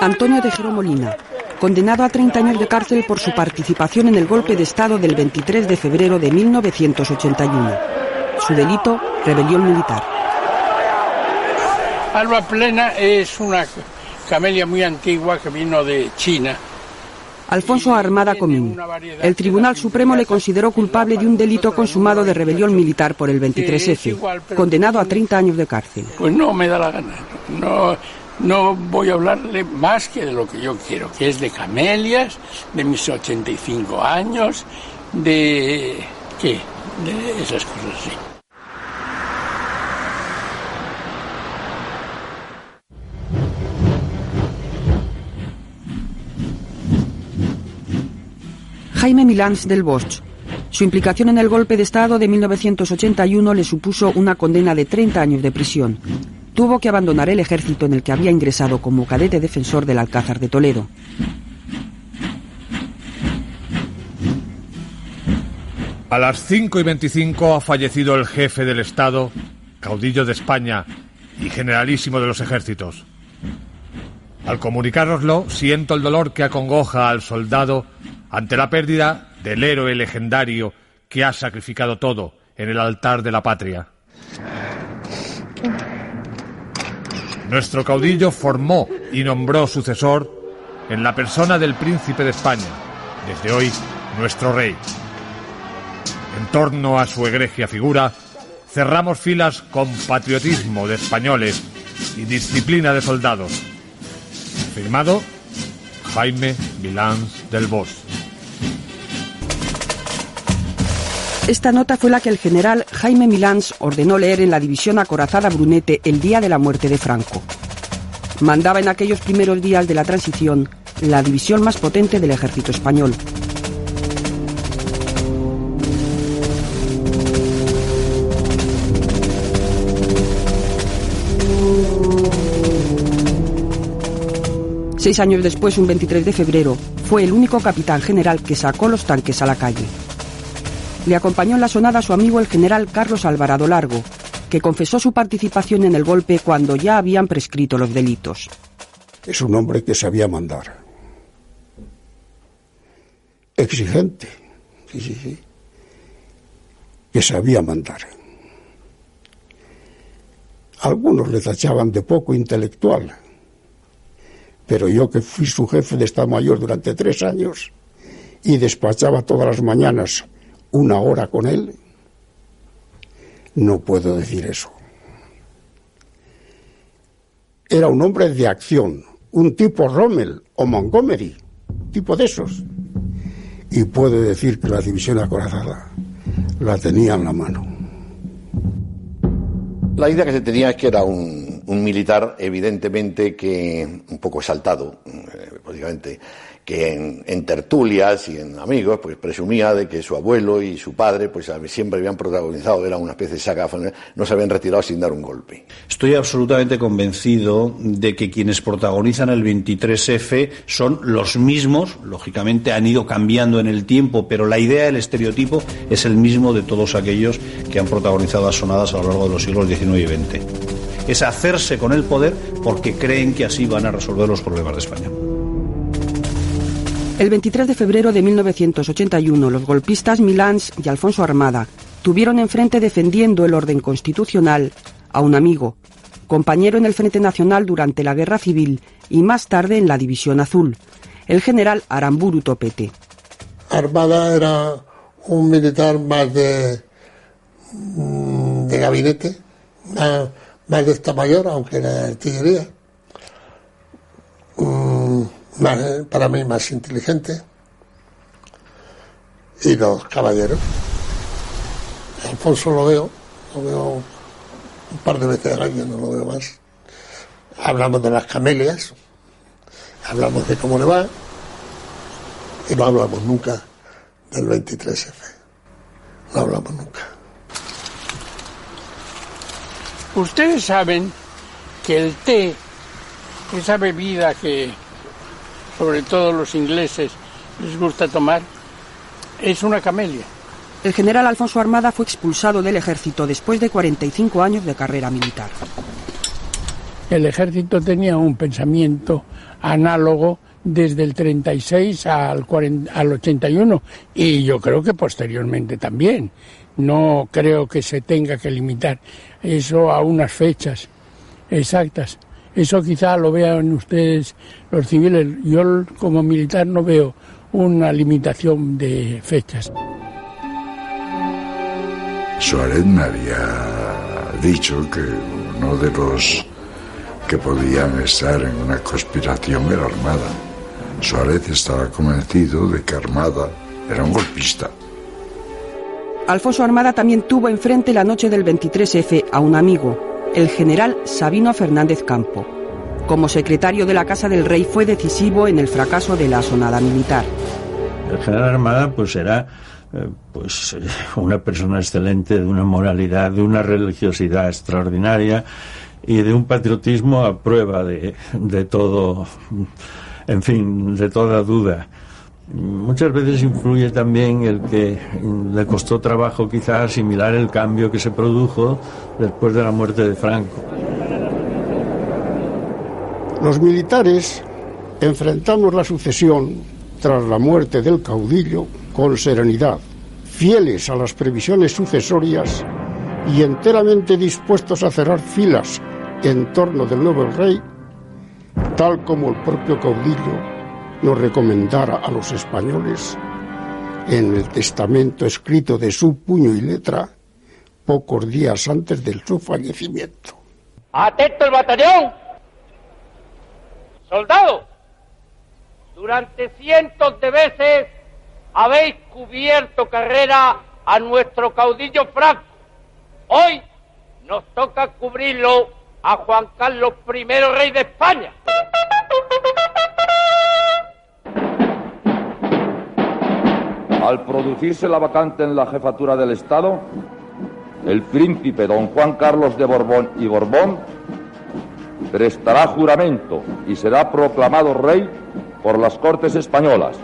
Antonio Tejero Molina, condenado a 30 años de cárcel por su participación en el golpe de Estado del 23 de febrero de 1981. Su delito, rebelión militar. Alba Plena es una camelia muy antigua que vino de China. Alfonso Armada Comín. El Tribunal Supremo le consideró culpable de un delito consumado de rebelión militar por el 23F, condenado a 30 años de cárcel. Pues no me da la gana. No, no voy a hablarle más que de lo que yo quiero, que es de camelias, de mis 85 años, de... ¿qué? De esas cosas así. Jaime Milans del Bosch. Su implicación en el golpe de Estado de 1981 le supuso una condena de 30 años de prisión. Tuvo que abandonar el ejército en el que había ingresado como cadete defensor del Alcázar de Toledo. A las 5 y 25 ha fallecido el jefe del Estado, caudillo de España y generalísimo de los ejércitos. Al comunicároslo, siento el dolor que acongoja al soldado ante la pérdida del héroe legendario que ha sacrificado todo en el altar de la patria. Nuestro caudillo formó y nombró sucesor en la persona del príncipe de España, desde hoy nuestro rey. En torno a su egregia figura, cerramos filas con patriotismo de españoles y disciplina de soldados. Firmado Jaime Milán del Bosch. Esta nota fue la que el general Jaime Milans ordenó leer en la división acorazada Brunete el día de la muerte de Franco. Mandaba en aquellos primeros días de la transición la división más potente del ejército español. Seis años después, un 23 de febrero, fue el único capitán general que sacó los tanques a la calle. Le acompañó en la sonada su amigo el general Carlos Alvarado Largo, que confesó su participación en el golpe cuando ya habían prescrito los delitos. Es un hombre que sabía mandar. Exigente. Sí, sí, sí. Que sabía mandar. Algunos le tachaban de poco intelectual. Pero yo que fui su jefe de Estado Mayor durante tres años y despachaba todas las mañanas una hora con él, no puedo decir eso. Era un hombre de acción, un tipo Rommel o Montgomery, tipo de esos. Y puedo decir que la división acorazada la tenía en la mano. La idea que se tenía es que era un, militar evidentemente que un poco exaltado, eh, que en, tertulias y en amigos, pues presumía de que su abuelo y su padre, pues siempre habían protagonizado, era una especie de saga, no se habían retirado sin dar un golpe. Estoy absolutamente convencido de que quienes protagonizan el 23F son los mismos, lógicamente han ido cambiando en el tiempo, pero la idea, el estereotipo, es el mismo de todos aquellos que han protagonizado las sonadas a lo largo de los siglos XIX y XX. Es hacerse con el poder porque creen que así van a resolver los problemas de España. El 23 de febrero de 1981, los golpistas Milans y Alfonso Armada tuvieron enfrente defendiendo el orden constitucional a un amigo, compañero en el Frente Nacional durante la Guerra Civil y más tarde en la División Azul, el general Aramburu Topete. Armada era un militar más de, mm, de gabinete, más, de esta mayor, aunque era artillería. Mm, para mí más inteligente. Y los caballeros. Alfonso lo veo, lo veo un par de veces al año, no lo veo más. Hablamos de las camelias, hablamos de cómo le va, y no hablamos nunca del 23F. No hablamos nunca. Ustedes saben que el té, esa bebida que sobre todo los ingleses les gusta tomar, es una camelia. El general Alfonso Armada fue expulsado del ejército después de 45 años de carrera militar. El ejército tenía un pensamiento análogo desde el 36 al, 40, al 81 y yo creo que posteriormente también. No creo que se tenga que limitar eso a unas fechas exactas. Eso quizá lo vean ustedes los civiles. Yo como militar no veo una limitación de fechas. Suárez me había dicho que uno de los que podían estar en una conspiración era Armada. Suárez estaba convencido de que Armada era un golpista. Alfonso Armada también tuvo enfrente la noche del 23F a un amigo, el general Sabino Fernández Campo. Como secretario de la Casa del Rey fue decisivo en el fracaso de la sonada militar. El general Armada pues era eh, pues una persona excelente, de una moralidad, de una religiosidad extraordinaria y de un patriotismo a prueba de, de todo, en fin, de toda duda. Muchas veces influye también el que le costó trabajo quizás asimilar el cambio que se produjo después de la muerte de Franco. Los militares enfrentamos la sucesión tras la muerte del caudillo con serenidad, fieles a las previsiones sucesorias y enteramente dispuestos a cerrar filas en torno del nuevo rey, tal como el propio caudillo nos recomendara a los españoles en el testamento escrito de su puño y letra pocos días antes de su fallecimiento. Atento el batallón. Soldado, durante cientos de veces habéis cubierto carrera a nuestro caudillo Franco. Hoy nos toca cubrirlo a Juan Carlos I, rey de España. Al producirse la vacante en la jefatura del Estado, el príncipe don Juan Carlos de Borbón y Borbón prestará juramento y será proclamado rey por las Cortes Españolas.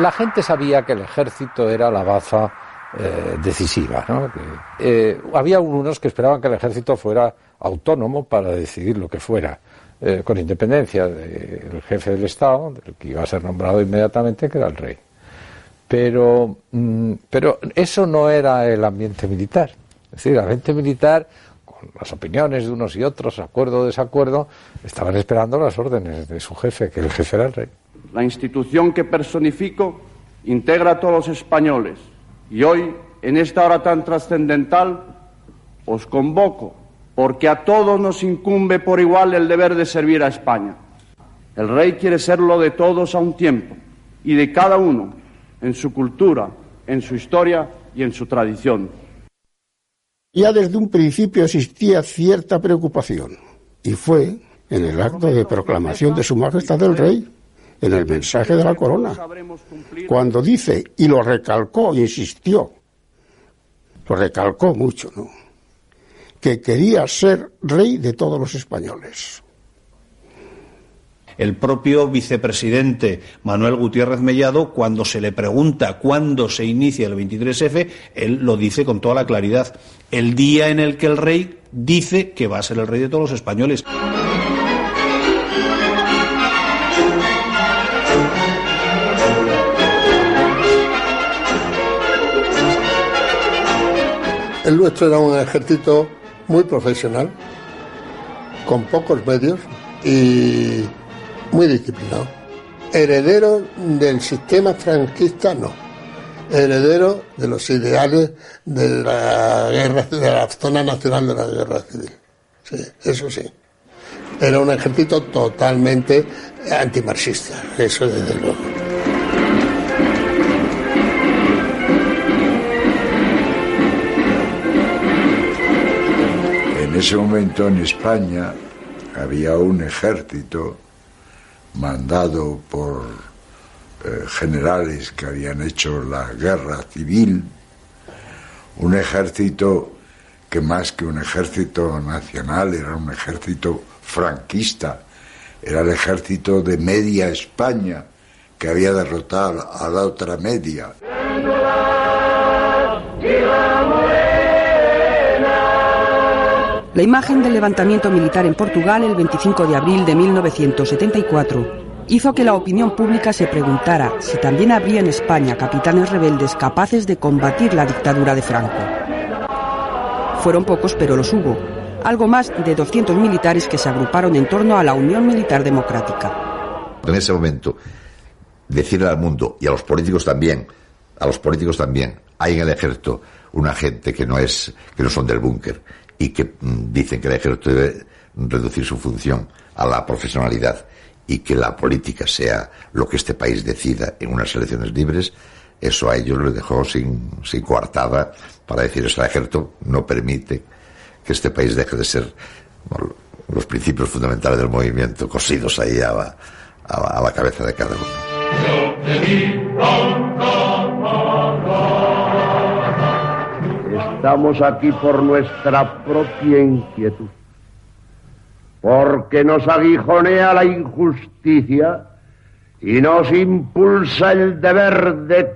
La gente sabía que el ejército era la baza eh, decisiva. Eh, había unos que esperaban que el ejército fuera autónomo para decidir lo que fuera, eh, con independencia del jefe del Estado, del que iba a ser nombrado inmediatamente, que era el rey. Pero, mm, pero eso no era el ambiente militar. Es decir, el ambiente militar, con las opiniones de unos y otros, acuerdo o desacuerdo, estaban esperando las órdenes de su jefe, que el jefe era el rey. La institución que personifico integra a todos los españoles y hoy, en esta hora tan trascendental, os convoco porque a todos nos incumbe por igual el deber de servir a España. El rey quiere serlo de todos a un tiempo y de cada uno en su cultura, en su historia y en su tradición. Ya desde un principio existía cierta preocupación y fue en el acto de proclamación de Su Majestad el Rey en el mensaje de la corona, cuando dice, y lo recalcó, insistió, lo recalcó mucho, ¿no? Que quería ser rey de todos los españoles. El propio vicepresidente Manuel Gutiérrez Mellado, cuando se le pregunta cuándo se inicia el 23F, él lo dice con toda la claridad. El día en el que el rey dice que va a ser el rey de todos los españoles. El nuestro era un ejército muy profesional, con pocos medios y muy disciplinado. Heredero del sistema franquista, no. Heredero de los ideales de la guerra, de la zona nacional de la guerra civil. Sí, eso sí. Era un ejército totalmente antimarxista, eso desde luego. Ese momento en España había un ejército mandado por eh, generales que habían hecho la guerra civil, un ejército que más que un ejército nacional era un ejército franquista, era el ejército de media España que había derrotado a la otra media. La imagen del levantamiento militar en Portugal el 25 de abril de 1974 hizo que la opinión pública se preguntara si también habría en España capitanes rebeldes capaces de combatir la dictadura de Franco. Fueron pocos, pero los hubo. Algo más de 200 militares que se agruparon en torno a la Unión Militar Democrática. En ese momento, decirle al mundo y a los políticos también, a los políticos también, hay en el ejército una gente que no es, que no son del búnker y que mm, dicen que el ejército debe reducir su función a la profesionalidad y que la política sea lo que este país decida en unas elecciones libres, eso a ellos les dejó sin, sin coartada para decir. El ejército no permite que este país deje de ser los principios fundamentales del movimiento cosidos ahí a a la cabeza de cada uno. Estamos aquí por nuestra propia inquietud porque nos aguijonea la injusticia y nos impulsa el deber de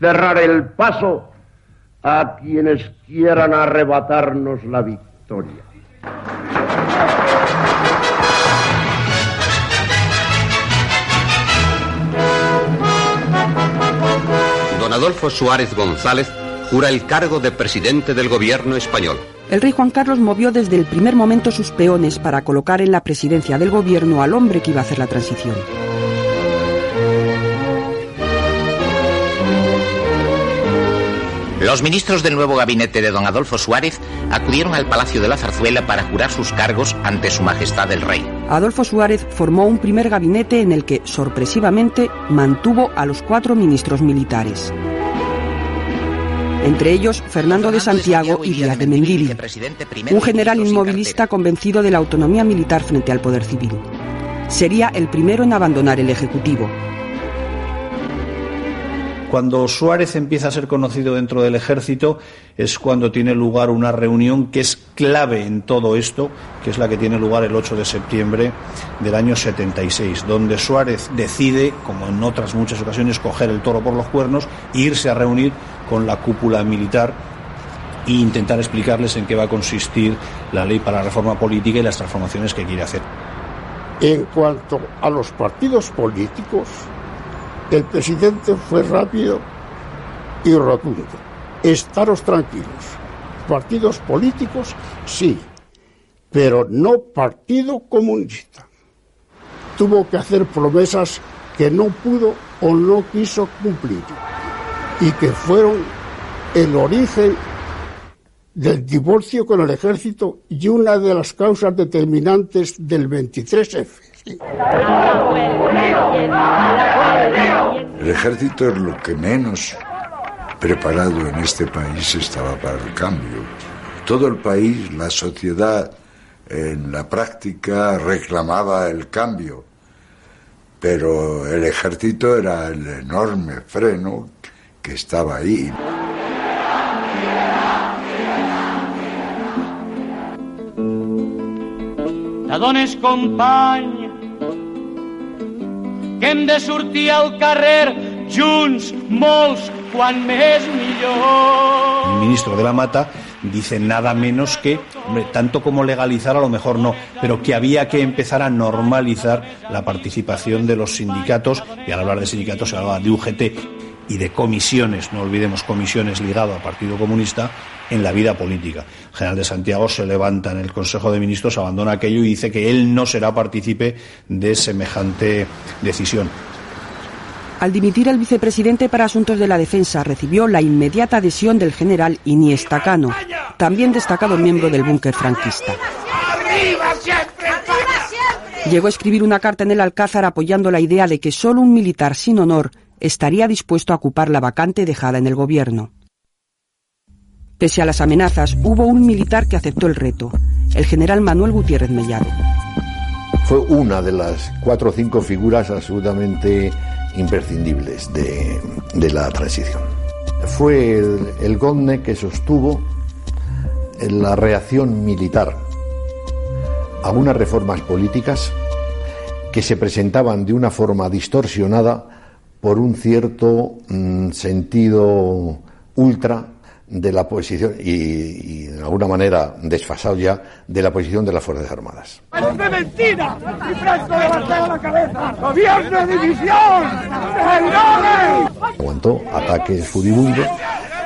cerrar el paso a quienes quieran arrebatarnos la victoria. Don Adolfo Suárez González jura el cargo de presidente del gobierno español. El rey Juan Carlos movió desde el primer momento sus peones para colocar en la presidencia del gobierno al hombre que iba a hacer la transición. Los ministros del nuevo gabinete de don Adolfo Suárez acudieron al Palacio de la Zarzuela para jurar sus cargos ante su majestad el rey. Adolfo Suárez formó un primer gabinete en el que, sorpresivamente, mantuvo a los cuatro ministros militares entre ellos Fernando de Santiago y Díaz de Mendili, un general inmovilista convencido de la autonomía militar frente al poder civil. Sería el primero en abandonar el Ejecutivo. Cuando Suárez empieza a ser conocido dentro del ejército es cuando tiene lugar una reunión que es clave en todo esto, que es la que tiene lugar el 8 de septiembre del año 76, donde Suárez decide, como en otras muchas ocasiones, coger el toro por los cuernos e irse a reunir con la cúpula militar e intentar explicarles en qué va a consistir la ley para la reforma política y las transformaciones que quiere hacer. En cuanto a los partidos políticos, el presidente fue rápido y rotundo. Estaros tranquilos. Partidos políticos, sí, pero no partido comunista. Tuvo que hacer promesas que no pudo o no quiso cumplir y que fueron el origen del divorcio con el ejército y una de las causas determinantes del 23F. El ejército es lo que menos preparado en este país estaba para el cambio. Todo el país, la sociedad, en la práctica reclamaba el cambio, pero el ejército era el enorme freno que estaba ahí. Tadones company de carrer junts. El ministro de la Mata dice nada menos que, hombre, tanto como legalizar a lo mejor no, pero que había que empezar a normalizar la participación de los sindicatos, y al hablar de sindicatos se hablaba de UGT y de comisiones, no olvidemos comisiones ligado al Partido Comunista, en la vida política. El general de Santiago se levanta en el Consejo de Ministros, abandona aquello y dice que él no será partícipe de semejante decisión. Al dimitir el vicepresidente para Asuntos de la Defensa recibió la inmediata adhesión del general Iniesta Cano, también destacado miembro del búnker franquista. Llegó a escribir una carta en el Alcázar apoyando la idea de que solo un militar sin honor estaría dispuesto a ocupar la vacante dejada en el gobierno. Pese a las amenazas, hubo un militar que aceptó el reto, el general Manuel Gutiérrez Mellado. Fue una de las cuatro o cinco figuras absolutamente imprescindibles de, la transición. Fue el, el que sostuvo la reacción militar a unas reformas políticas que se presentaban de una forma distorsionada por un cierto mm, sentido ultra de la posición y, y, de alguna manera desfasado ya de la posición de las Fuerzas Armadas. ¡Es de mentira! ¡Y Franco levantado la cabeza! ¡Gobierno de división! Aguantó ataques furibundos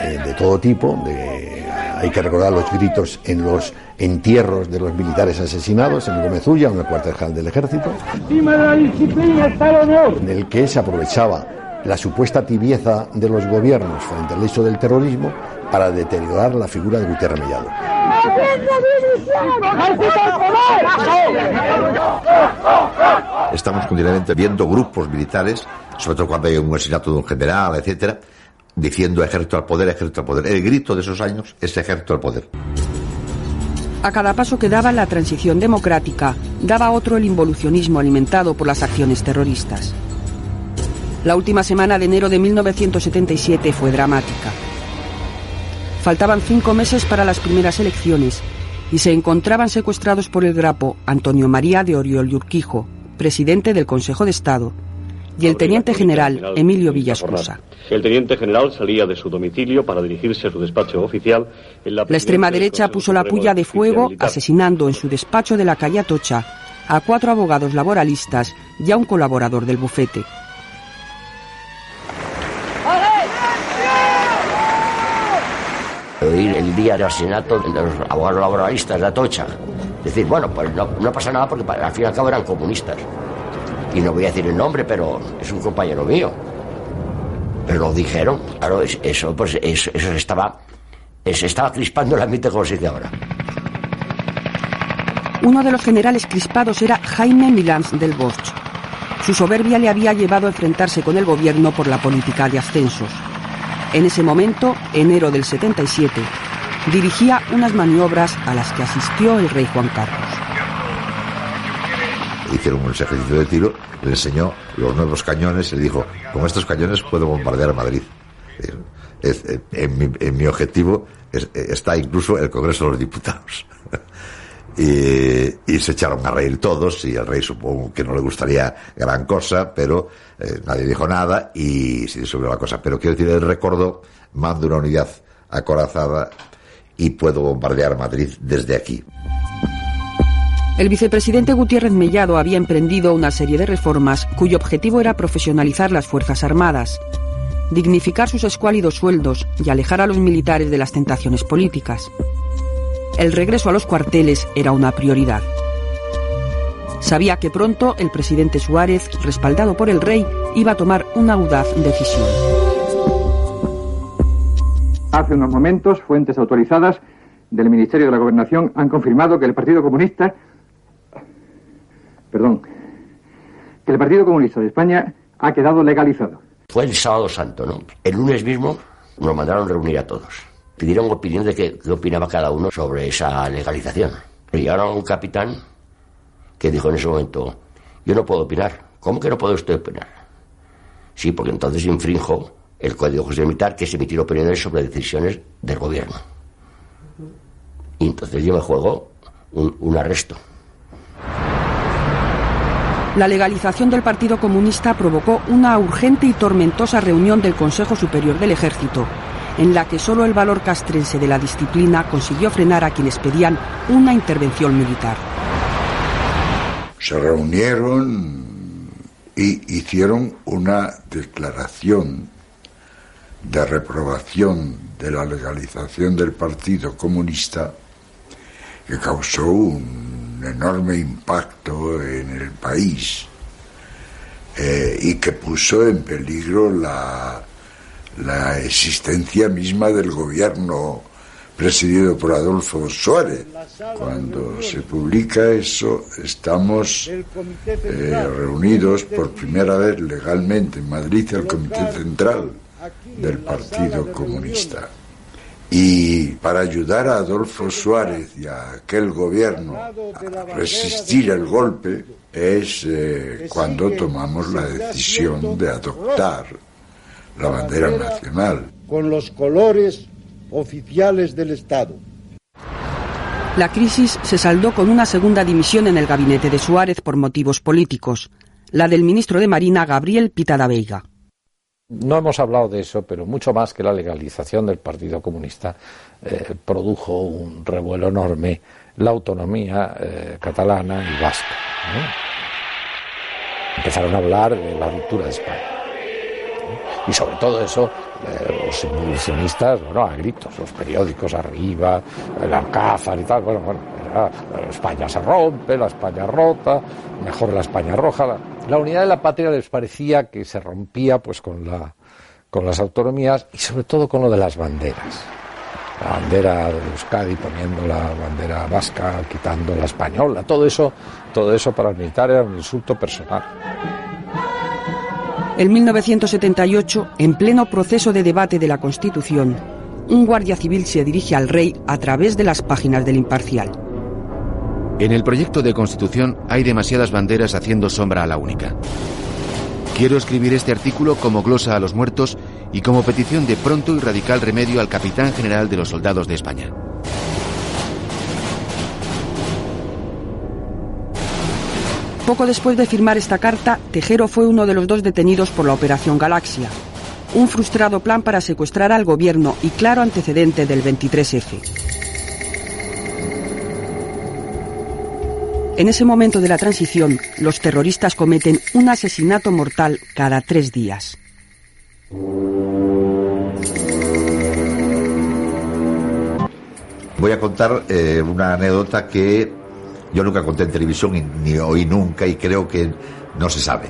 eh, de todo tipo, de, hay que recordar los gritos en los entierros de los militares asesinados en Gomezulla, en el cuartel general del ejército, Encima de la disciplina está el honor. en el que se aprovechaba la supuesta tibieza de los gobiernos frente al hecho del terrorismo para deteriorar la figura de Gutiérrez Mellado. Estamos continuamente viendo grupos militares, sobre todo cuando hay un asesinato de un general, etcétera, diciendo ejército al poder, ejército al poder. El grito de esos años es ejército al poder. A cada paso que daba la transición democrática, daba otro el involucionismo alimentado por las acciones terroristas. La última semana de enero de 1977 fue dramática. Faltaban cinco meses para las primeras elecciones y se encontraban secuestrados por el grapo Antonio María de Oriol y Urquijo, presidente del Consejo de Estado, y el teniente general Emilio Villascusa. El teniente general salía de su domicilio para dirigirse a su despacho oficial en la La extrema derecha puso la puya de fuego asesinando en su despacho de la calle Atocha a cuatro abogados laboralistas y a un colaborador del bufete. Oír el día del asesinato de los abogados laboralistas de Atocha. Decir, bueno, pues no, pasa nada porque al fin y al cabo eran comunistas. Y no voy a decir el nombre, pero es un compañero mío. Pero lo dijeron, claro, es- eso, pues eso, eso se estaba, se estaba crispando el ambiente como se dice ahora. Uno de los generales crispados era Jaime Milans del Bosch. Su soberbia le había llevado a enfrentarse con el gobierno por la política de ascensos. En ese momento, enero del 77, dirigía unas maniobras a las que asistió el rey Juan Carlos. Hicieron un ejercicio de tiro, le enseñó los nuevos cañones y le dijo, con estos cañones puedo bombardear Madrid. Es- es- en, mi, en mi objetivo es- está incluso el Congreso de los Diputados. Y, se echaron a reír todos y el rey supongo que no le gustaría gran cosa, pero eh, nadie dijo nada y se disolvió la cosa. Pero quiero decir, él recordó, mando una unidad acorazada y puedo bombardear Madrid desde aquí. El vicepresidente Gutiérrez Mellado había emprendido una serie de reformas cuyo objetivo era profesionalizar las Fuerzas Armadas, dignificar sus escuálidos sueldos y alejar a los militares de las tentaciones políticas. El regreso a los cuarteles era una prioridad. Sabía que pronto el presidente Suárez, respaldado por el rey, iba a tomar una audaz decisión. Hace unos momentos, fuentes autorizadas del Ministerio de la Gobernación han confirmado que el Partido Comunista. Perdón. Que el Partido Comunista de España ha quedado legalizado. Fue el sábado santo, ¿no? El lunes mismo nos mandaron reunir a todos. Pidieron opinión de qué, opinaba cada uno sobre esa legalización. Y llegaron a un capitán que dijo en ese momento, yo no puedo opinar. ¿Cómo que no puede usted opinar? Sí, porque entonces infrinjo el Código de Justicia Militar que es emitir opiniones sobre decisiones del gobierno. Y entonces yo me juego un arresto. La legalización del Partido Comunista provocó una urgente y tormentosa reunión del Consejo Superior del Ejército, en la que solo el valor castrense de la disciplina consiguió frenar a quienes pedían una intervención militar. se reunieron y hicieron una declaración de reprobación de la legalización del Partido Comunista que causó un enorme impacto en el país eh, y que puso en peligro la, la existencia misma del gobierno presidido por Adolfo Suárez. Cuando se publica eso, estamos eh, reunidos por primera vez legalmente en Madrid el Comité Central del Partido Comunista. Y para ayudar a Adolfo Suárez y a aquel gobierno a resistir el golpe es eh, cuando tomamos la decisión de adoptar la bandera nacional. con los colores oficiales del Estado. La crisis se saldó con una segunda dimisión en el gabinete de Suárez por motivos políticos, la del ministro de Marina Gabriel Pitada Veiga. No hemos hablado de eso, pero mucho más que la legalización del Partido Comunista eh, produjo un revuelo enorme la autonomía eh, catalana y vasca. Empezaron a hablar de la ruptura de España. Y sobre todo eso, eh, los involucionistas, bueno, a gritos, los periódicos arriba, el Alcázar y tal, bueno, bueno, España se rompe, la España rota, mejor la España roja. La, la, unidad de la patria les parecía que se rompía pues con, la, con las autonomías y sobre todo con lo de las banderas. La bandera de Euskadi poniendo la bandera vasca, quitando la española, todo eso, todo eso para el militar era un insulto personal. En 1978, en pleno proceso de debate de la Constitución, un guardia civil se dirige al rey a través de las páginas del Imparcial. En el proyecto de Constitución hay demasiadas banderas haciendo sombra a la única. Quiero escribir este artículo como glosa a los muertos y como petición de pronto y radical remedio al capitán general de los soldados de España. Poco después de firmar esta carta, Tejero fue uno de los dos detenidos por la Operación Galaxia, un frustrado plan para secuestrar al gobierno y claro antecedente del 23F. En ese momento de la transición, los terroristas cometen un asesinato mortal cada tres días. Voy a contar eh, una anécdota que yo nunca conté en televisión y ni oí nunca y creo que no se sabe.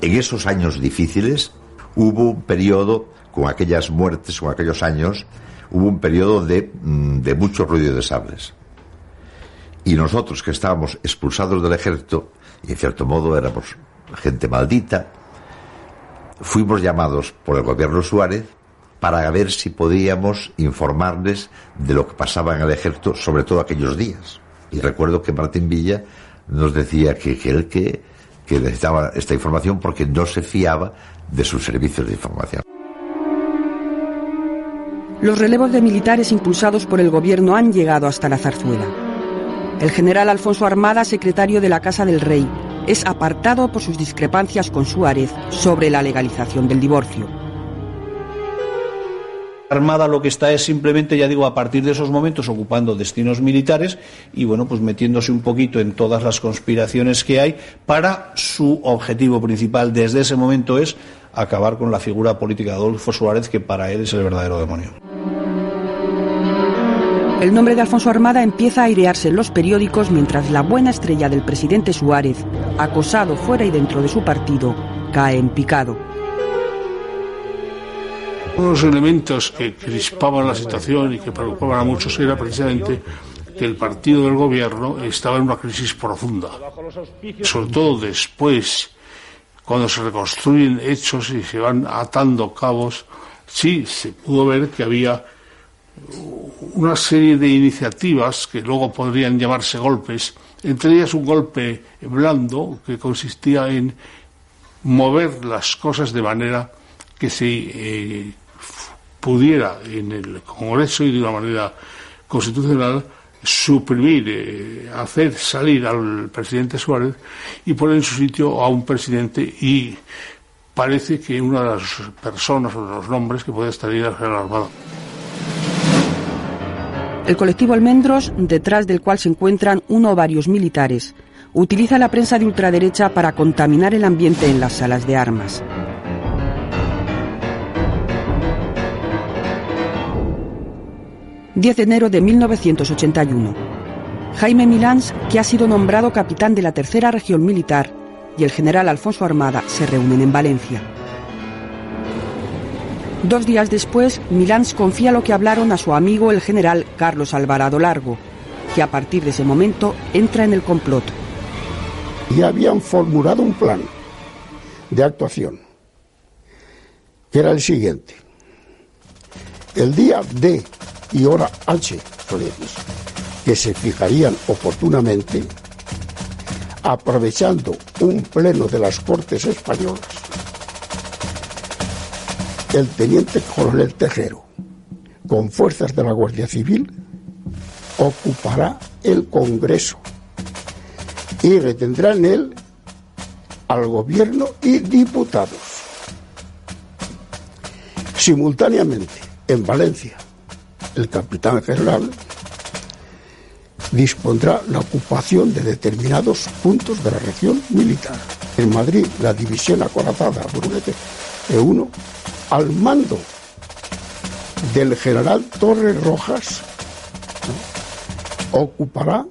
En esos años difíciles hubo un periodo, con aquellas muertes, con aquellos años, hubo un periodo de, mm, de mucho ruido de sables. Y nosotros que estábamos expulsados del ejército, y en cierto modo éramos gente maldita, fuimos llamados por el gobierno Suárez para ver si podíamos informarles de lo que pasaba en el ejército, sobre todo aquellos días. Y recuerdo que Martín Villa nos decía que, él que, que necesitaba esta información porque no se fiaba de sus servicios de información. Los relevos de militares impulsados por el gobierno han llegado hasta la zarzuela. El general Alfonso Armada, secretario de la Casa del Rey, es apartado por sus discrepancias con Suárez sobre la legalización del divorcio. Armada lo que está es simplemente, ya digo, a partir de esos momentos ocupando destinos militares y bueno, pues metiéndose un poquito en todas las conspiraciones que hay para su objetivo principal desde ese momento es acabar con la figura política de Adolfo Suárez que para él es el verdadero demonio. El nombre de Alfonso Armada empieza a airearse en los periódicos mientras la buena estrella del presidente Suárez, acosado fuera y dentro de su partido, cae en picado. Uno de los elementos que crispaban la situación y que preocupaban a muchos era precisamente que el partido del gobierno estaba en una crisis profunda. Sobre todo después, cuando se reconstruyen hechos y se van atando cabos, sí se pudo ver que había una serie de iniciativas que luego podrían llamarse golpes, entre ellas un golpe blando que consistía en mover las cosas de manera que se eh, pudiera en el Congreso y de una manera constitucional suprimir, eh, hacer salir al presidente Suárez y poner en su sitio a un presidente y parece que una de las personas o de los nombres que puede estar el general Armado. El colectivo Almendros, detrás del cual se encuentran uno o varios militares, utiliza la prensa de ultraderecha para contaminar el ambiente en las salas de armas. 10 de enero de 1981. Jaime Milans, que ha sido nombrado capitán de la tercera región militar, y el general Alfonso Armada se reúnen en Valencia. Dos días después, Milans confía lo que hablaron a su amigo el general Carlos Alvarado Largo, que a partir de ese momento entra en el complot. Y habían formulado un plan de actuación, que era el siguiente. El día de y hora H solemnes, que se fijarían oportunamente aprovechando un pleno de las Cortes Españolas. El teniente coronel Tejero, con fuerzas de la Guardia Civil, ocupará el Congreso y retendrá en él al gobierno y diputados. Simultáneamente, en Valencia, el capitán general dispondrá la ocupación de determinados puntos de la región militar. En Madrid, la división acorazada Brunete E1, al mando del general Torres Rojas, ocupará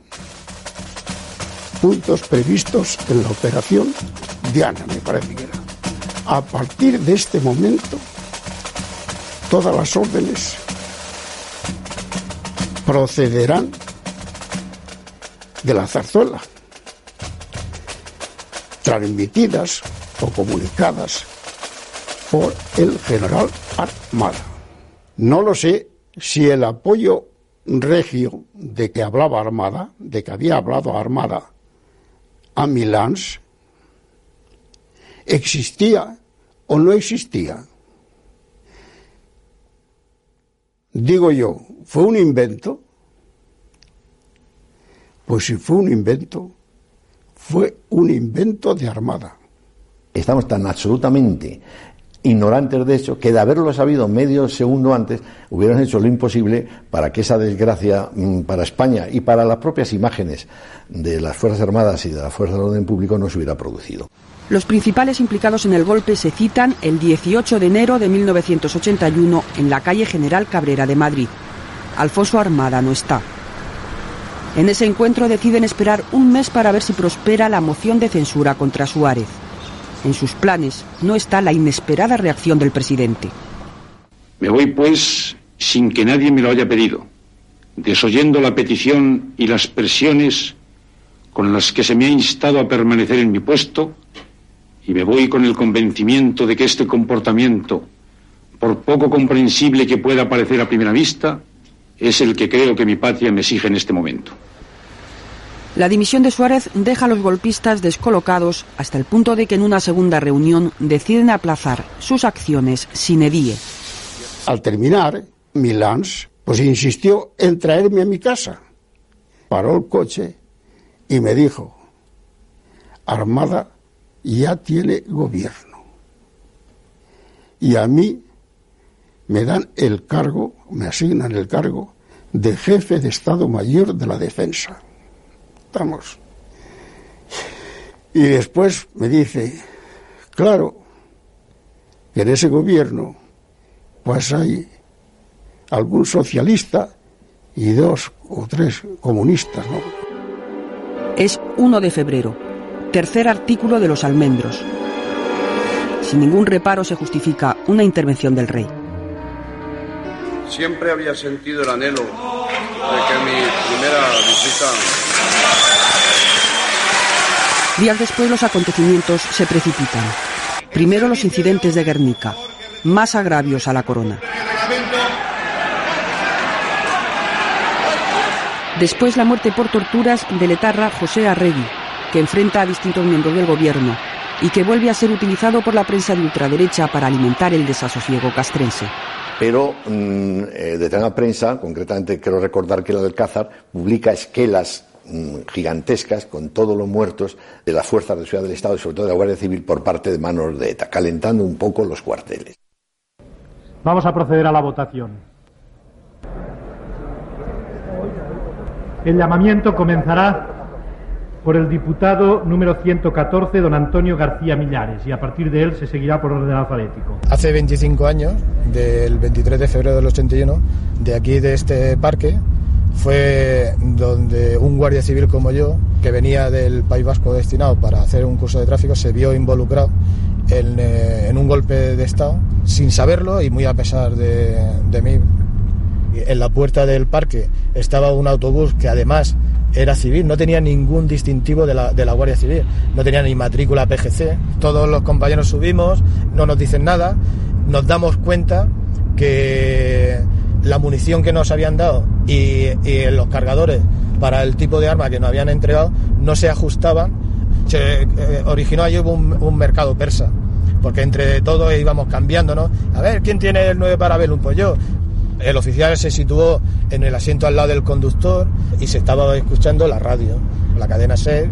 puntos previstos en la operación Diana, me parece que era. A partir de este momento, todas las órdenes procederán de la zarzuela, transmitidas o comunicadas por el general Armada. No lo sé si el apoyo regio de que hablaba Armada, de que había hablado Armada a Milán, existía o no existía. Digo yo, ¿fue un invento? Pues si fue un invento, fue un invento de Armada. Estamos tan absolutamente ignorantes de eso, que de haberlo sabido medio segundo antes, hubieran hecho lo imposible para que esa desgracia mm, para España y para las propias imágenes de las Fuerzas Armadas y de las Fuerzas del Orden Público no se hubiera producido. Los principales implicados en el golpe se citan el 18 de enero de 1981 en la calle General Cabrera de Madrid. Alfonso Armada no está. En ese encuentro deciden esperar un mes para ver si prospera la moción de censura contra Suárez. En sus planes no está la inesperada reacción del presidente. Me voy, pues, sin que nadie me lo haya pedido, desoyendo la petición y las presiones con las que se me ha instado a permanecer en mi puesto, y me voy con el convencimiento de que este comportamiento, por poco comprensible que pueda parecer a primera vista, es el que creo que mi patria me exige en este momento. La dimisión de Suárez deja a los golpistas descolocados hasta el punto de que en una segunda reunión deciden aplazar sus acciones sin edie. Al terminar, Milans pues insistió en traerme a mi casa. Paró el coche y me dijo, Armada ya tiene gobierno. Y a mí me dan el cargo, me asignan el cargo de jefe de Estado Mayor de la Defensa. Estamos. Y después me dice, claro, que en ese gobierno pues hay algún socialista y dos o tres comunistas, ¿no? Es 1 de febrero, tercer artículo de los almendros. Sin ningún reparo se justifica una intervención del rey. Siempre había sentido el anhelo de que mi primera visita Días después los acontecimientos se precipitan. Primero los incidentes de Guernica, más agravios a la corona. Después la muerte por torturas del etarra José Arregui, que enfrenta a distintos miembros del gobierno y que vuelve a ser utilizado por la prensa de ultraderecha para alimentar el desasosiego castrense. Pero mm, eh, determinada prensa, concretamente quiero recordar que la del Cázar, publica esquelas Mm, gigantescas con todos los muertos de las fuerzas de seguridad del Estado y sobre todo de la Guardia Civil por parte de manos de ETA, calentando un poco los cuarteles. Vamos a proceder a la votación. El llamamiento comenzará por el diputado número 114, don Antonio García Millares, y a partir de él se seguirá por orden alfabético. Hace 25 años, del 23 de febrero del 81, de aquí de este parque, fue donde un guardia civil como yo, que venía del País Vasco destinado para hacer un curso de tráfico, se vio involucrado en, eh, un golpe de Estado, sin saberlo y muy a pesar de, mí. En la puerta del parque estaba un autobús que además era civil, no tenía ningún distintivo de la, de la Guardia Civil, no tenía ni matrícula PGC. Todos los compañeros subimos, no nos dicen nada, nos damos cuenta que la munición que nos habían dado y, los cargadores para el tipo de arma que nos habían entregado no se ajustaban. Se eh, originó allí un, mercado persa, porque entre todos íbamos cambiándonos. A ver, ¿quién tiene el 9 Parabellum? Pues yo. El oficial se situó en el asiento al lado del conductor y se estaba escuchando la radio, la cadena SER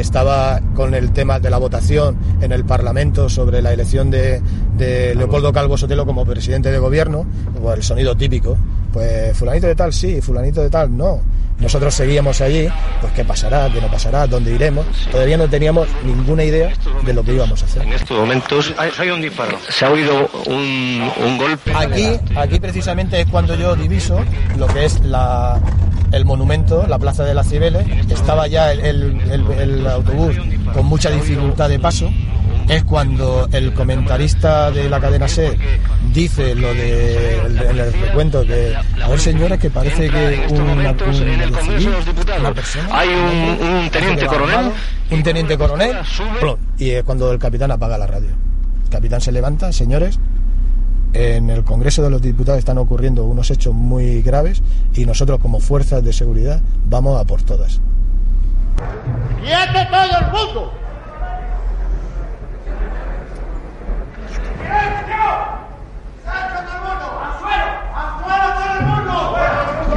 estaba con el tema de la votación en el Parlamento sobre la elección de, Leopoldo Calvo Sotelo como presidente de gobierno, pues el sonido típico, pues fulanito de tal sí, fulanito de tal no. Nosotros seguíamos allí, pues qué pasará, qué no pasará, dónde iremos. Todavía no teníamos ninguna idea de lo que íbamos a hacer. En estos momentos hay un disparo. Se ha oído un, un golpe. Aquí, aquí precisamente es cuando yo diviso lo que es la, el monumento, la Plaza de las Cibeles, estaba ya el, autobús con mucha dificultad de paso, es cuando el comentarista de la cadena SER dice lo de el recuento que a ver señores que parece que un, una persona hay un, teniente coronel un teniente coronel y es cuando el capitán apaga la radio el capitán se levanta señores en el Congreso de los Diputados están ocurriendo unos hechos muy graves y nosotros como fuerzas de seguridad vamos a por todas. ¡Quieto todo el mundo! ¡Silencio! ¡Salta todo el mundo! ¡Afuera! ¡Afuera todo el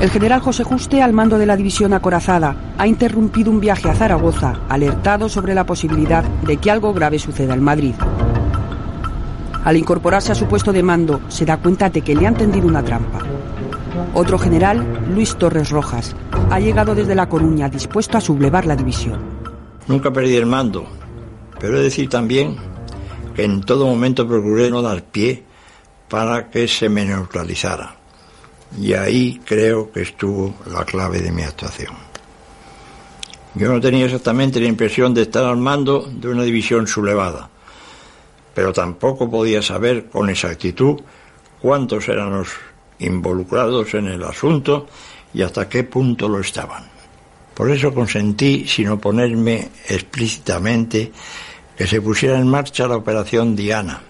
El general José Juste, al mando de la división acorazada, ha interrumpido un viaje a Zaragoza, alertado sobre la posibilidad de que algo grave suceda en Madrid. Al incorporarse a su puesto de mando, se da cuenta de que le han tendido una trampa. Otro general, Luis Torres Rojas, ha llegado desde La Coruña dispuesto a sublevar la división. Nunca perdí el mando, pero he de decir también que en todo momento procuré no dar pie para que se me neutralizara. Y ahí creo que estuvo la clave de mi actuación. Yo no tenía exactamente la impresión de estar al mando de una división sublevada, pero tampoco podía saber con exactitud cuántos eran los involucrados en el asunto y hasta qué punto lo estaban. Por eso consentí, sin oponerme explícitamente, que se pusiera en marcha la operación Diana,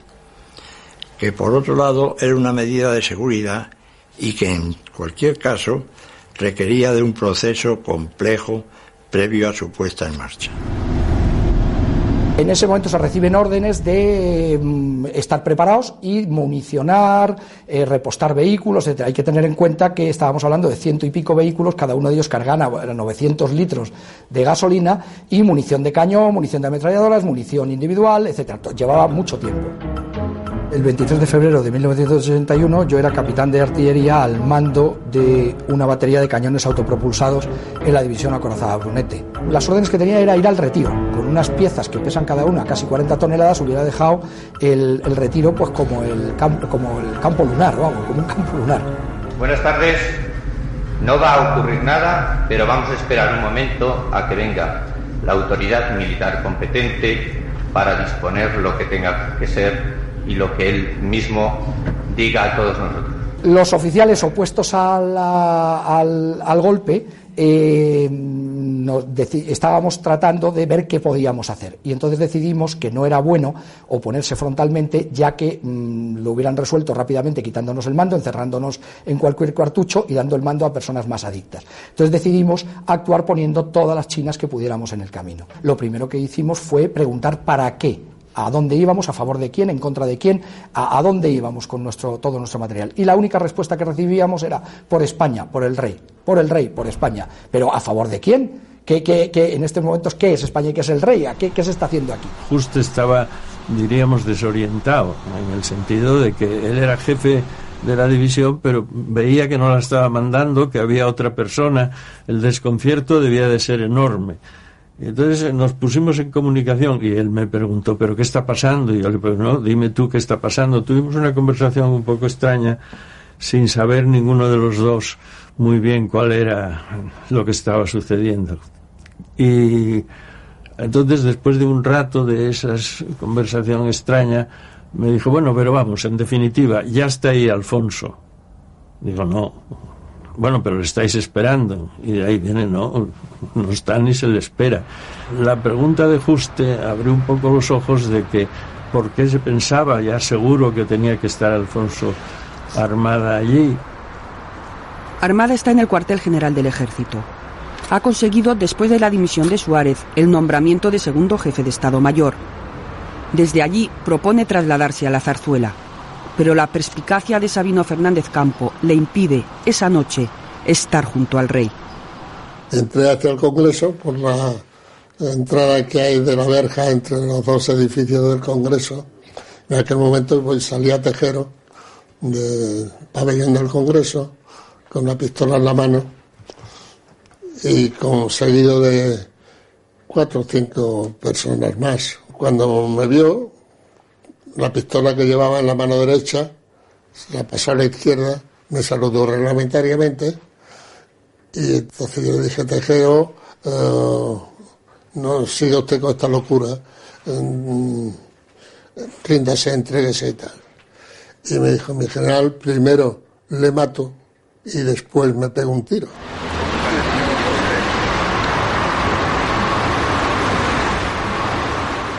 que por otro lado era una medida de seguridad y que en cualquier caso requería de un proceso complejo previo a su puesta en marcha. En ese momento se reciben órdenes de mm, estar preparados y municionar, eh, repostar vehículos, etc. Hay que tener en cuenta que estábamos hablando de ciento y pico vehículos, cada uno de ellos cargaba 900 litros de gasolina y munición de cañón, munición de ametralladoras, munición individual, etc. Llevaba mucho tiempo. El 23 de febrero de 1961 yo era capitán de artillería al mando de una batería de cañones autopropulsados en la división acorazada Brunete. Las órdenes que tenía era ir al retiro. Con unas piezas que pesan cada una casi 40 toneladas hubiera dejado el, retiro pues como el, campo, como el campo lunar, vamos, como un campo lunar. Buenas tardes. No va a ocurrir nada, pero vamos a esperar un momento a que venga la autoridad militar competente para disponer lo que tenga que ser y lo que él mismo diga a todos nosotros. Los oficiales opuestos al, al, golpe eh, estábamos tratando de ver qué podíamos hacer. Y entonces decidimos que no era bueno oponerse frontalmente, ya que mm, lo hubieran resuelto rápidamente quitándonos el mando, encerrándonos en cualquier cuartucho y dando el mando a personas más adictas. Entonces decidimos actuar poniendo todas las chinas que pudiéramos en el camino. Lo primero que hicimos fue preguntar para qué a dónde íbamos, a favor de quién, en contra de quién, a, dónde íbamos con nuestro, todo nuestro material. Y la única respuesta que recibíamos era por España, por el rey, por el rey, por España. Pero ¿a favor de quién? ¿Qué, en estos momentos qué es España y qué es el rey? ¿Qué, ¿Qué se está haciendo aquí? Justo estaba, diríamos, desorientado, en el sentido de que él era jefe de la división, pero veía que no la estaba mandando, que había otra persona, el desconcierto debía de ser enorme. Entonces nos pusimos en comunicación y él me preguntó, ¿pero qué está pasando? Y yo le pregunté, no, dime tú qué está pasando. Tuvimos una conversación un poco extraña, sin saber ninguno de los dos muy bien cuál era lo que estaba sucediendo. Y Entonces, después de un rato de esa conversación extraña, me dijo, bueno, pero vamos, en definitiva, ya está ahí Alfonso. Digo, no. Bueno, pero le estáis esperando. Y de ahí viene, no, no está ni se le espera. La pregunta de Juste abrió un poco los ojos de que por qué se pensaba ya seguro que tenía que estar Alfonso Armada allí. Armada está en el cuartel general del ejército. Ha conseguido, después de la dimisión de Suárez, el nombramiento de segundo jefe de Estado Mayor. Desde allí propone trasladarse a la zarzuela, pero la perspicacia de Sabino Fernández Campo le impide, esa noche, estar junto al rey. Entré hacia el Congreso por la entrada que hay de la verja entre los dos edificios del Congreso. En aquel momento pues, salía Tejero del pabellón del Congreso con una pistola en la mano y con seguido de cuatro o cinco personas más. Cuando me vio, la pistola que llevaba en la mano derecha, la pasó a la izquierda, me saludó reglamentariamente y entonces yo le dije, Tejero, eh, no siga usted con esta locura, mm, ríndase, entréguese y tal. Y me dijo, mi general, primero le mato y después me pego un tiro.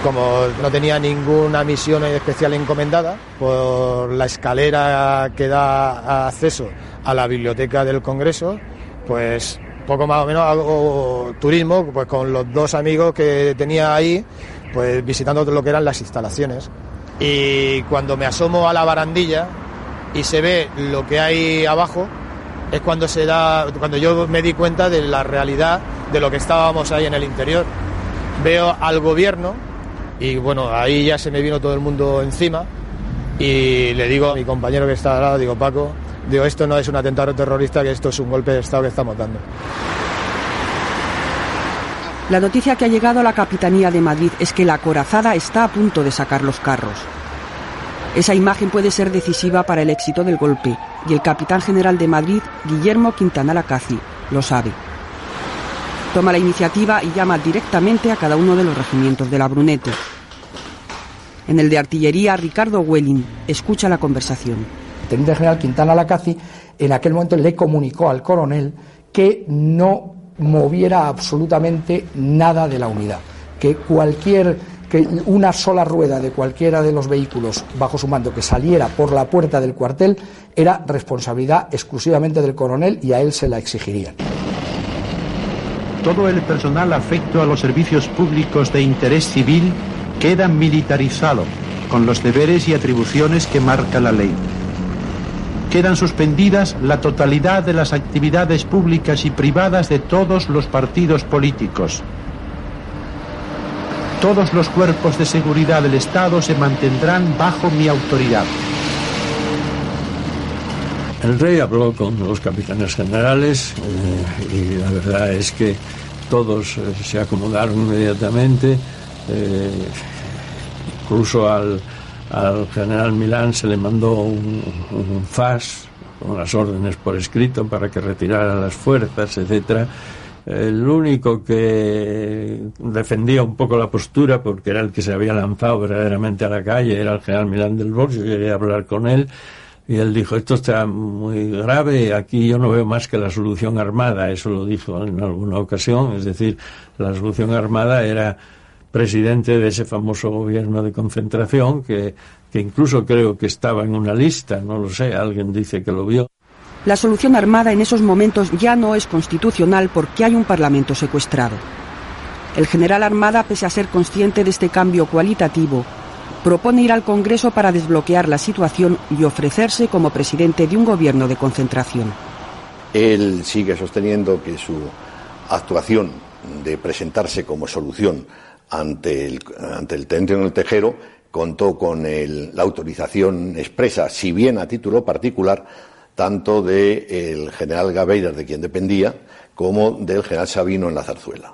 Como no tenía ninguna misión especial encomendada, por la escalera que da acceso a la biblioteca del Congreso, pues poco más o menos hago turismo pues con los dos amigos que tenía ahí, pues visitando lo que eran las instalaciones. Y cuando me asomo a la barandilla y se ve lo que hay abajo, es cuando se da, cuando yo me di cuenta de la realidad de lo que estábamos ahí en el interior. Veo al gobierno y bueno, ahí ya se me vino todo el mundo encima y le digo a mi compañero que está al lado, digo, Paco, digo, esto no es un atentado terrorista, que esto es un golpe de Estado que estamos dando. La noticia que ha llegado a la Capitanía de Madrid es que la corazada está a punto de sacar los carros. Esa imagen puede ser decisiva para el éxito del golpe y el capitán general de Madrid, Guillermo Quintana Lacazi, lo sabe. Toma la iniciativa y llama directamente a cada uno de los regimientos de la Brunete. En el de artillería, Ricardo Welling escucha la conversación. El teniente general Quintana Lacazi en aquel momento le comunicó al coronel que no moviera absolutamente nada de la unidad, que cualquier que una sola rueda de cualquiera de los vehículos bajo su mando que saliera por la puerta del cuartel era responsabilidad exclusivamente del coronel y a él se la exigirían. Todo el personal afecto a los servicios públicos de interés civil queda militarizado con los deberes y atribuciones que marca la ley quedan suspendidas la totalidad de las actividades públicas y privadas de todos los partidos políticos. Todos los cuerpos de seguridad del Estado se mantendrán bajo mi autoridad. El rey habló con los capitanes generales eh, y la verdad es que todos eh, se acomodaron inmediatamente, eh, incluso al, al general Milán se le mandó un, un FAS con las órdenes por escrito para que retirara las fuerzas, etcétera. El único que defendía un poco la postura, porque era el que se había lanzado verdaderamente a la calle, era el general Milán del Box, yo quería hablar con él, y él dijo, esto está muy grave, aquí yo no veo más que la solución armada, eso lo dijo en alguna ocasión, es decir, la solución armada era presidente de ese famoso gobierno de concentración que, que incluso creo que estaba en una lista, no lo sé, alguien dice que lo vio. La solución armada en esos momentos ya no es constitucional porque hay un Parlamento secuestrado. El general Armada, pese a ser consciente de este cambio cualitativo, propone ir al Congreso para desbloquear la situación y ofrecerse como presidente de un gobierno de concentración. Él sigue sosteniendo que su actuación de presentarse como solución ante el, ante el teniente en el tejero contó con el, la autorización expresa, si bien a título particular, tanto del general Gabeiras, de quien dependía, como del general Sabino en la zarzuela,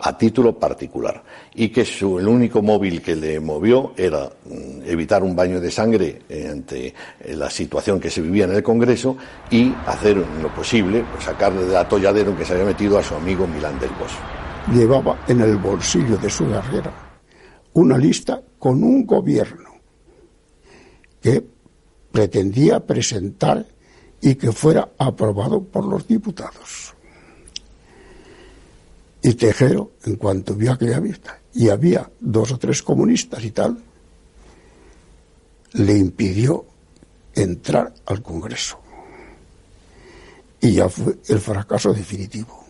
a título particular. Y que su, el único móvil que le movió era mm, evitar un baño de sangre ante la situación que se vivía en el Congreso y hacer lo posible, pues, sacarle del atolladero en que se había metido a su amigo Milán del Bosch. Llevaba en el bolsillo de su guerrera una lista con un gobierno que pretendía presentar y que fuera aprobado por los diputados. Y Tejero, en cuanto vio aquella vista, y había dos o tres comunistas y tal, le impidió entrar al Congreso. Y ya fue el fracaso definitivo.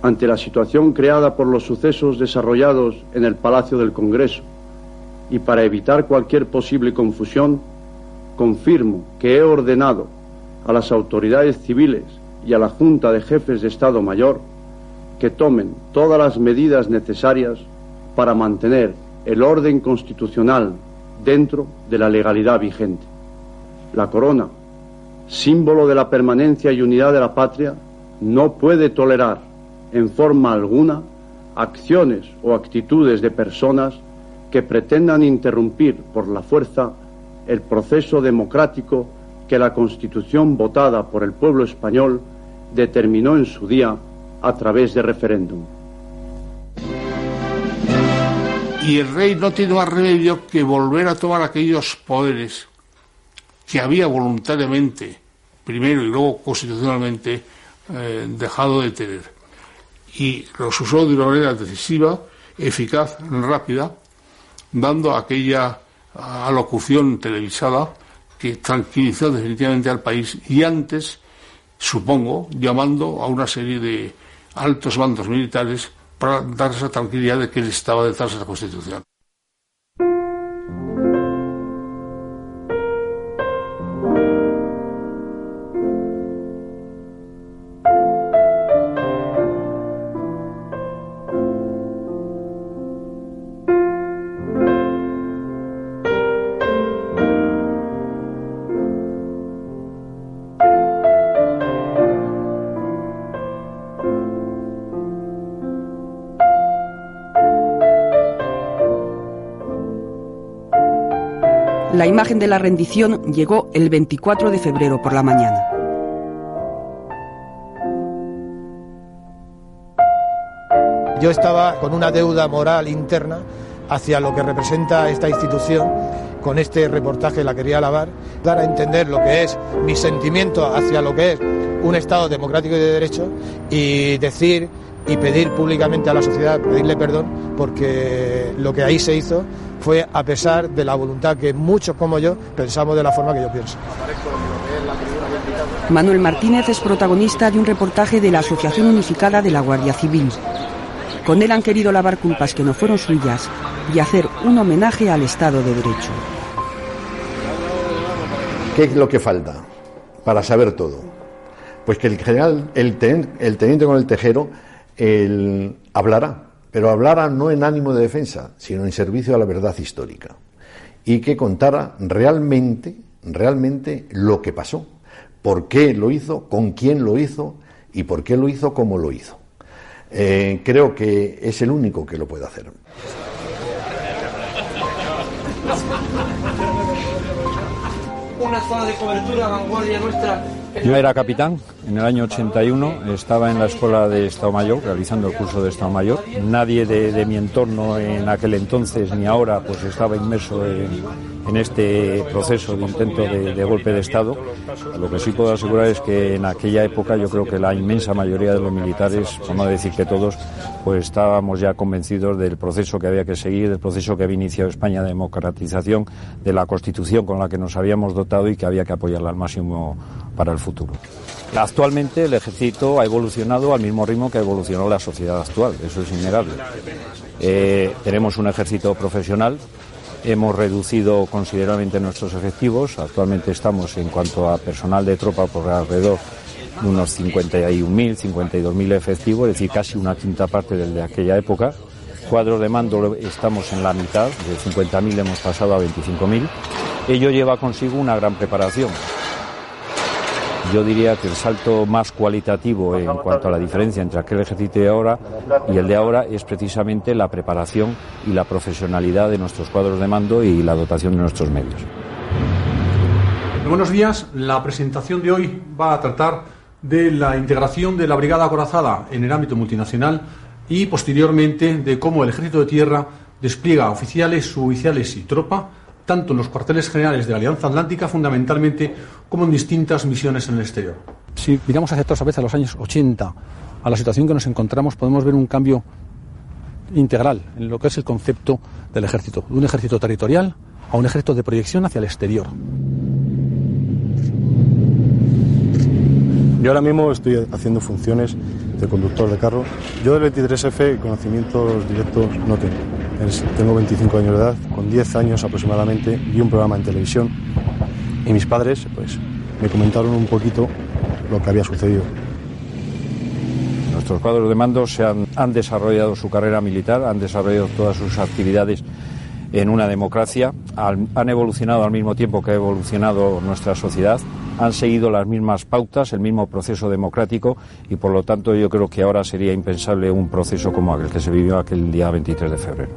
Ante la situación creada por los sucesos desarrollados en el Palacio del Congreso y para evitar cualquier posible confusión, confirmo que he ordenado a las autoridades civiles y a la Junta de Jefes de Estado Mayor que tomen todas las medidas necesarias para mantener el orden constitucional dentro de la legalidad vigente. La corona, símbolo de la permanencia y unidad de la patria, no puede tolerar en forma alguna acciones o actitudes de personas que pretendan interrumpir por la fuerza el proceso democrático que la Constitución votada por el pueblo español determinó en su día a través de referéndum. Y el rey no tiene más remedio que volver a tomar aquellos poderes que había voluntariamente, primero y luego constitucionalmente, eh, dejado de tener. Y los usó de una manera decisiva, eficaz, rápida, dando aquella alocución televisada que tranquilizó definitivamente al país y antes, supongo, llamando a una serie de altos mandos militares para dar esa tranquilidad de que él estaba detrás de la Constitución. La imagen de la rendición llegó el 24 de febrero por la mañana. Yo estaba con una deuda moral interna hacia lo que representa esta institución. Con este reportaje la quería alabar, dar a entender lo que es mi sentimiento hacia lo que es un Estado democrático y de derecho y decir y pedir públicamente a la sociedad, pedirle perdón, porque lo que ahí se hizo fue a pesar de la voluntad que muchos como yo pensamos de la forma que yo pienso. Manuel Martínez es protagonista de un reportaje de la Asociación Unificada de la Guardia Civil. Con él han querido lavar culpas que no fueron suyas y hacer un homenaje al Estado de Derecho. ¿Qué es lo que falta para saber todo? Pues que el general, el teniente, el teniente con el tejero, el, hablará, pero hablara no en ánimo de defensa, sino en servicio a la verdad histórica. Y que contara realmente, realmente lo que pasó, por qué lo hizo, con quién lo hizo y por qué lo hizo como lo hizo. Eh, creo que es el único que lo puede hacer. Una zona de cobertura vanguardia nuestra yo era capitán en el año 81, estaba en la escuela de Estado Mayor, realizando el curso de Estado Mayor. Nadie de, mi entorno en aquel entonces ni ahora pues estaba inmerso en, este proceso de intento de, golpe de Estado. Lo que sí puedo asegurar es que en aquella época yo creo que la inmensa mayoría de los militares, por no decir que todos, pues estábamos ya convencidos del proceso que había que seguir, del proceso que había iniciado España de democratización, de la Constitución con la que nos habíamos dotado y que había que apoyarla al máximo para el futuro. Actualmente el ejército ha evolucionado al mismo ritmo que ha evolucionado la sociedad actual, eso es innegable. Eh, tenemos un ejército profesional, hemos reducido considerablemente nuestros efectivos, actualmente estamos en cuanto a personal de tropa por alrededor de unos 51.000, 52.000 efectivos, es decir, casi una quinta parte de aquella época. Cuadro de mando estamos en la mitad, de 50.000 hemos pasado a 25.000. Ello lleva consigo una gran preparación. Yo diría que el salto más cualitativo en cuanto a la diferencia entre aquel ejército de ahora y el de ahora es precisamente la preparación y la profesionalidad de nuestros cuadros de mando y la dotación de nuestros medios. Buenos días. La presentación de hoy va a tratar de la integración de la Brigada Acorazada en el ámbito multinacional y posteriormente de cómo el ejército de tierra despliega oficiales, suboficiales y tropa, tanto en los cuarteles generales de la Alianza Atlántica fundamentalmente, como en distintas misiones en el exterior. Si miramos hacia atrás a veces a los años 80, a la situación que nos encontramos, podemos ver un cambio integral en lo que es el concepto del ejército, de un ejército territorial a un ejército de proyección hacia el exterior. Yo ahora mismo estoy haciendo funciones de conductor de carro. Yo del 23F conocimientos directos no tengo. Tengo 25 años de edad, con 10 años aproximadamente vi un programa en televisión y mis padres pues me comentaron un poquito lo que había sucedido. Nuestros cuadros de mando se han, han desarrollado su carrera militar, han desarrollado todas sus actividades en una democracia, han evolucionado al mismo tiempo que ha evolucionado nuestra sociedad, han seguido las mismas pautas, el mismo proceso democrático y por lo tanto yo creo que ahora sería impensable un proceso como aquel que se vivió aquel día 23 de febrero.